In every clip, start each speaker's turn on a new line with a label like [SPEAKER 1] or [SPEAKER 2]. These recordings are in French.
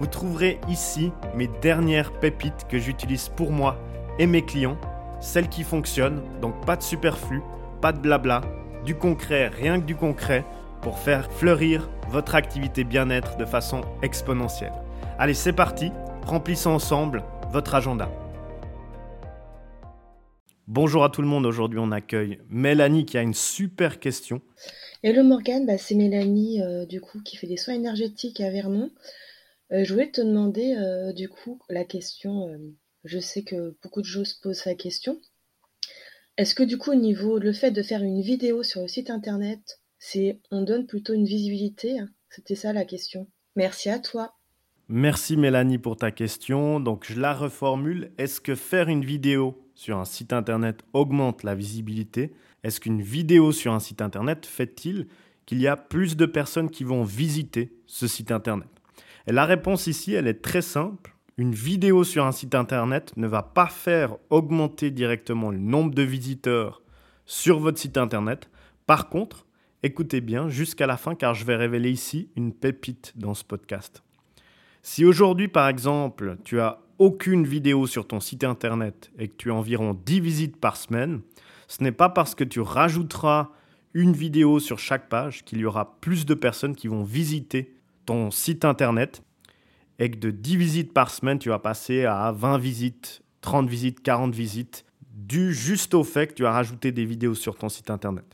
[SPEAKER 1] Vous trouverez ici mes dernières pépites que j'utilise pour moi et mes clients, celles qui fonctionnent, donc pas de superflu, pas de blabla, du concret, rien que du concret, pour faire fleurir votre activité bien-être de façon exponentielle. Allez, c'est parti, remplissons ensemble votre agenda. Bonjour à tout le monde, aujourd'hui on accueille Mélanie qui a une super question.
[SPEAKER 2] Hello Morgane, bah, c'est Mélanie euh, du coup qui fait des soins énergétiques à Vernon. Euh, je voulais te demander euh, du coup la question, je sais que beaucoup de gens se posent la question. Est-ce que du coup au niveau le fait de faire une vidéo sur le site internet, c'est on donne plutôt une visibilité C'était ça la question. Merci à toi.
[SPEAKER 1] Merci Mélanie pour ta question. Donc je la reformule. Est-ce que faire une vidéo sur un site internet augmente la visibilité? Est-ce qu'une vidéo sur un site internet fait-il qu'il y a plus de personnes qui vont visiter ce site internet? Et la réponse ici, elle est très simple. Une vidéo sur un site internet ne va pas faire augmenter directement le nombre de visiteurs sur votre site internet. Par contre, écoutez bien jusqu'à la fin car je vais révéler ici une pépite dans ce podcast. Si aujourd'hui, par exemple, tu as aucune vidéo sur ton site internet et que tu as environ 10 visites par semaine, ce n'est pas parce que tu rajouteras une vidéo sur chaque page qu'il y aura plus de personnes qui vont visiter ton site internet et que de 10 visites par semaine, tu vas passer à 20 visites, 30 visites, 40 visites, dû juste au fait que tu as rajouté des vidéos sur ton site internet.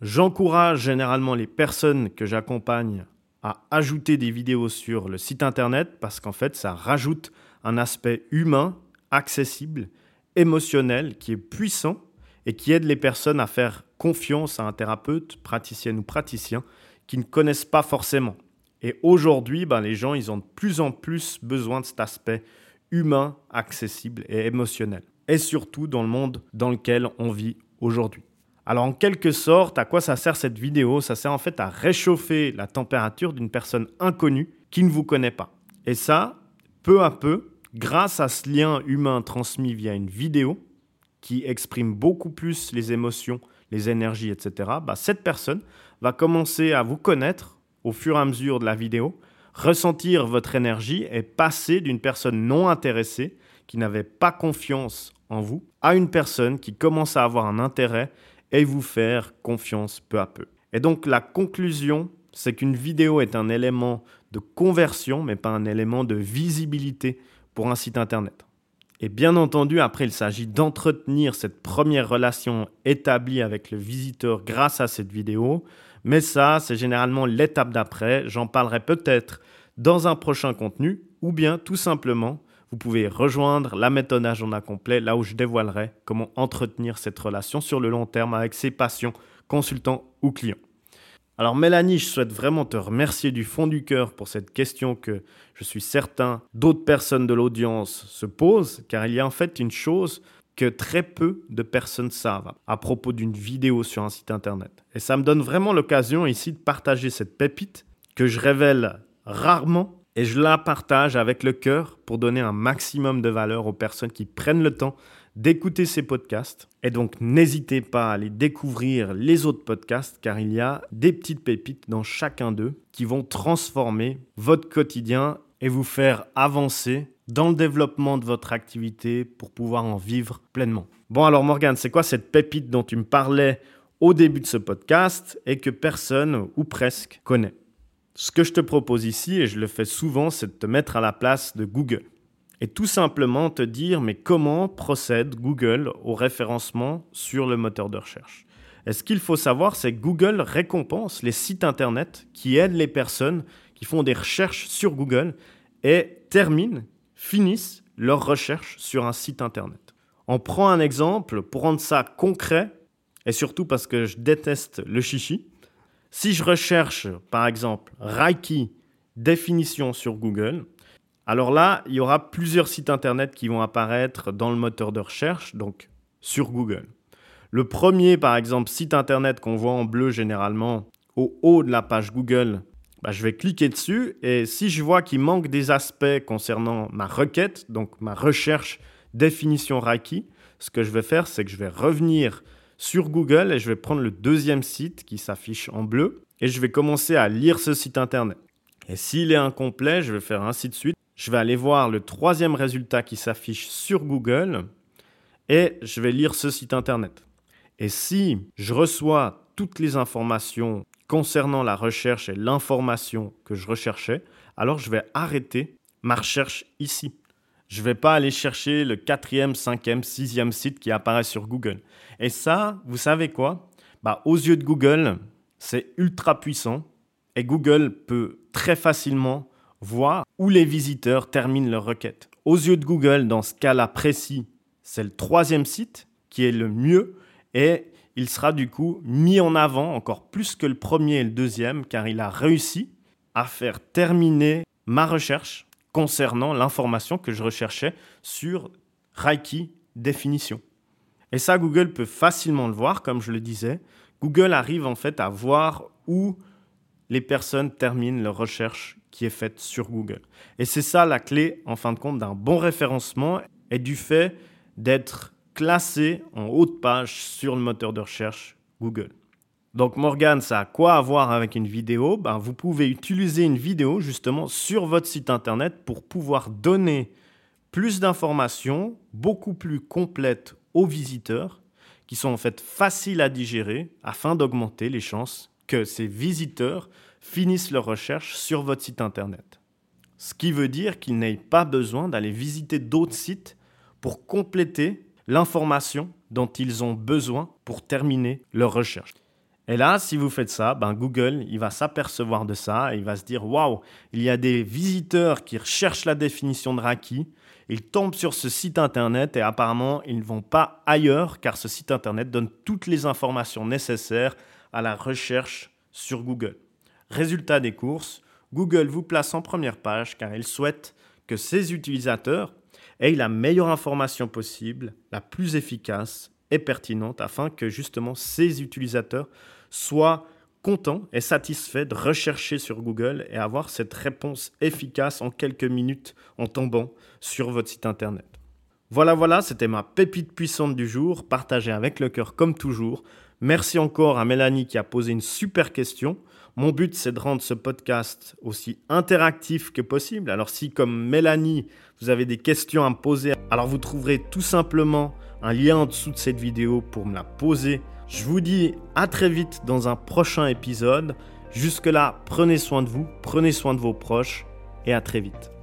[SPEAKER 1] J'encourage généralement les personnes que j'accompagne à ajouter des vidéos sur le site internet parce qu'en fait, ça rajoute un aspect humain, accessible, émotionnel, qui est puissant et qui aide les personnes à faire confiance à un thérapeute, praticienne ou praticien qui ne connaissent pas forcément. Et aujourd'hui, ben, les gens, ils ont de plus en plus besoin de cet aspect humain, accessible et émotionnel. Et surtout dans le monde dans lequel on vit aujourd'hui. Alors en quelque sorte, à quoi ça sert cette vidéo? Ça sert en fait à réchauffer la température d'une personne inconnue qui ne vous connaît pas. Et ça, peu à peu, grâce à ce lien humain transmis via une vidéo qui exprime beaucoup plus les émotions, les énergies, etc., bah, cette personne va commencer à vous connaître au fur et à mesure de la vidéo, ressentir votre énergie et passer d'une personne non intéressée qui n'avait pas confiance en vous à une personne qui commence à avoir un intérêt et vous faire confiance peu à peu. Et donc la conclusion, c'est qu'une vidéo est un élément de conversion, mais pas un élément de visibilité pour un site internet. Et bien entendu, après, il s'agit d'entretenir cette première relation établie avec le visiteur grâce à cette vidéo. Mais ça, c'est généralement l'étape d'après. J'en parlerai peut-être dans un prochain contenu ou bien tout simplement, vous pouvez rejoindre la méthode agenda complet là où je dévoilerai comment entretenir cette relation sur le long terme avec ses patients, consultants ou clients. Alors Mélanie, je souhaite vraiment te remercier du fond du cœur pour cette question que je suis certain d'autres personnes de l'audience se posent, car il y a en fait une chose que très peu de personnes savent à propos d'une vidéo sur un site internet. Et ça me donne vraiment l'occasion ici de partager cette pépite que je révèle rarement et je la partage avec le cœur pour donner un maximum de valeur aux personnes qui prennent le temps d'écouter ces podcasts. Et donc, n'hésitez pas à aller découvrir les autres podcasts car il y a des petites pépites dans chacun d'eux qui vont transformer votre quotidien et vous faire avancer dans le développement de votre activité pour pouvoir en vivre pleinement. Bon, alors Morgane, c'est quoi cette pépite dont tu me parlais au début de ce podcast et que personne ou presque connaît? Ce que je te propose ici, et je le fais souvent, c'est de te mettre à la place de Google et tout simplement te dire mais comment procède Google au référencement sur le moteur de recherche? Et ce qu'il faut savoir, c'est que Google récompense les sites Internet qui aident les personnes qui font des recherches sur Google et terminent, finissent leurs recherches sur un site Internet. On prend un exemple pour rendre ça concret, et surtout parce que je déteste le chichi. Si je recherche, par exemple, Reiki définition sur Google, Alors là, il y aura plusieurs sites internet qui vont apparaître dans le moteur de recherche, donc sur Google. Le premier, par exemple, site internet qu'on voit en bleu généralement au haut de la page Google, bah, je vais cliquer dessus et si je vois qu'il manque des aspects concernant ma requête, donc ma recherche définition Reiki, ce que je vais faire, c'est que je vais revenir sur Google et je vais prendre le deuxième site qui s'affiche en bleu et je vais commencer à lire ce site internet. Et s'il est incomplet, je vais faire ainsi de suite. Je vais aller voir le troisième résultat qui s'affiche sur Google et je vais lire ce site internet. Et si je reçois toutes les informations concernant la recherche et l'information que je recherchais, alors je vais arrêter ma recherche ici. Je ne vais pas aller chercher le quatrième, cinquième, sixième site qui apparaît sur Google. Et ça, vous savez quoi? Bah, Aux yeux de Google, c'est ultra puissant et Google peut très facilement voir où les visiteurs terminent leur requête. Aux yeux de Google, dans ce cas-là précis, c'est le troisième site qui est le mieux et il sera du coup mis en avant encore plus que le premier et le deuxième car il a réussi à faire terminer ma recherche concernant l'information que je recherchais sur Reiki définition. Et ça, Google peut facilement le voir, comme je le disais. Google arrive en fait à voir où les personnes terminent leur recherche qui est faite sur Google. Et c'est ça la clé, en fin de compte, d'un bon référencement et du fait d'être classé en haut de page sur le moteur de recherche Google. Donc Morgan, ça a quoi à voir avec une vidéo? Ben, Vous pouvez utiliser une vidéo justement sur votre site internet pour pouvoir donner plus d'informations, beaucoup plus complètes aux visiteurs, qui sont en fait faciles à digérer afin d'augmenter les chances que ces visiteurs finissent leur recherche sur votre site internet. Ce qui veut dire qu'ils n'aient pas besoin d'aller visiter d'autres sites pour compléter l'information dont ils ont besoin pour terminer leur recherche. Et là, si vous faites ça, ben Google, il va s'apercevoir de ça et il va se dire waouh, il y a des visiteurs qui recherchent la définition de Raki. Ils tombent sur ce site internet et apparemment, ils ne vont pas ailleurs car ce site internet donne toutes les informations nécessaires à la recherche sur Google. Résultat des courses, Google vous place en première page car il souhaite que ses utilisateurs aient la meilleure information possible, la plus efficace et pertinente afin que justement ces utilisateurs soient contents et satisfaits de rechercher sur Google et avoir cette réponse efficace en quelques minutes en tombant sur votre site internet. Voilà, voilà, c'était ma pépite puissante du jour, partagée avec le cœur comme toujours. Merci encore à Mélanie qui a posé une super question. Mon but, c'est de rendre ce podcast aussi interactif que possible. Alors si, comme Mélanie, vous avez des questions à me poser, alors vous trouverez tout simplement un lien en dessous de cette vidéo pour me la poser je vous dis à très vite dans un prochain épisode. Jusque-là, prenez soin de vous, prenez soin de vos proches et à très vite.